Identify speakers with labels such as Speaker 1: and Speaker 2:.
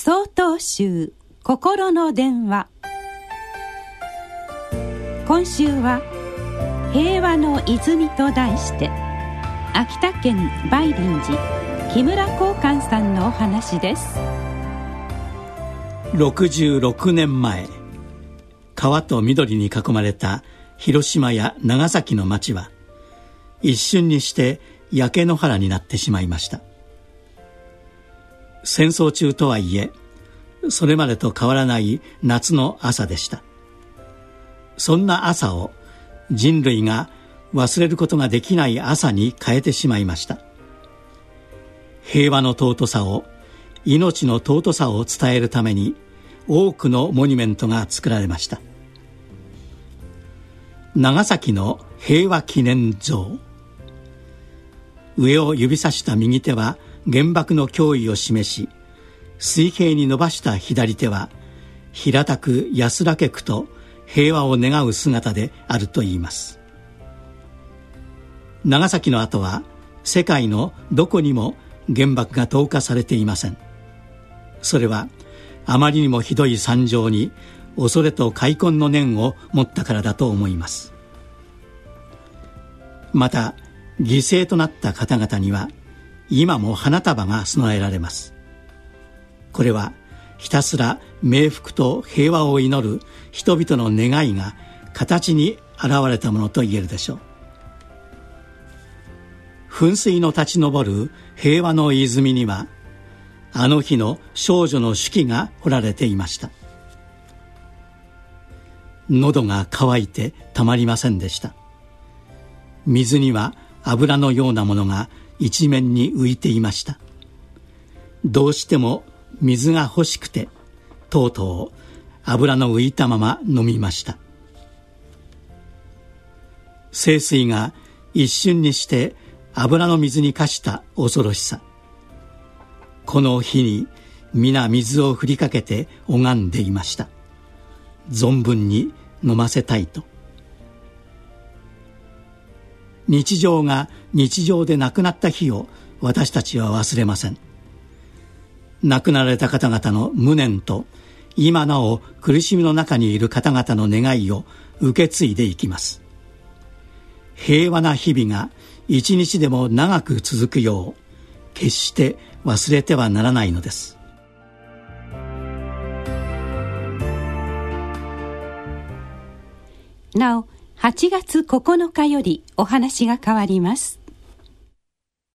Speaker 1: 総統集心の電話。今週は「平和の泉」と題して秋田県梅林寺木村光寛さんのお話です。
Speaker 2: 66年前川と緑に囲まれた広島や長崎の町は一瞬にして焼け野原になってしまいました。戦争中とはいえそれまでと変わらない夏の朝でした。そんな朝を人類が忘れることができない朝に変えてしまいました。平和の尊さを命の尊さを伝えるために多くのモニュメントが作られました。長崎の平和記念像。上を指さした右手は原爆の脅威を示し水平に伸ばした左手は平たく安らけくと平和を願う姿であるといいます。長崎の後は世界のどこにも原爆が投下されていません。それはあまりにもひどい惨状に恐れと悔恨の念を持ったからだと思います。また犠牲となった方々には今も花束が備えられます。これはひたすら冥福と平和を祈る人々の願いが形に現れたものと言えるでしょう。噴水の立ち上る平和の泉にはあの日の少女の手記が彫られていました。喉が渇いてたまりませんでした。水には油のようなものが一面に浮いていました。どうしても水が欲しくてとうとう油の浮いたまま飲みました。清水が一瞬にして油の水に化した恐ろしさ。この日に皆水を振りかけて拝んでいました。存分に飲ませたいと。日常が日常でなくなった日を私たちは忘れません。亡くなられた方々の無念と今なお苦しみの中にいる方々の願いを受け継いでいきます。平和な日々が一日でも長く続くよう決して忘れてはならないのです。
Speaker 1: なお8月9日よりお話が変わります。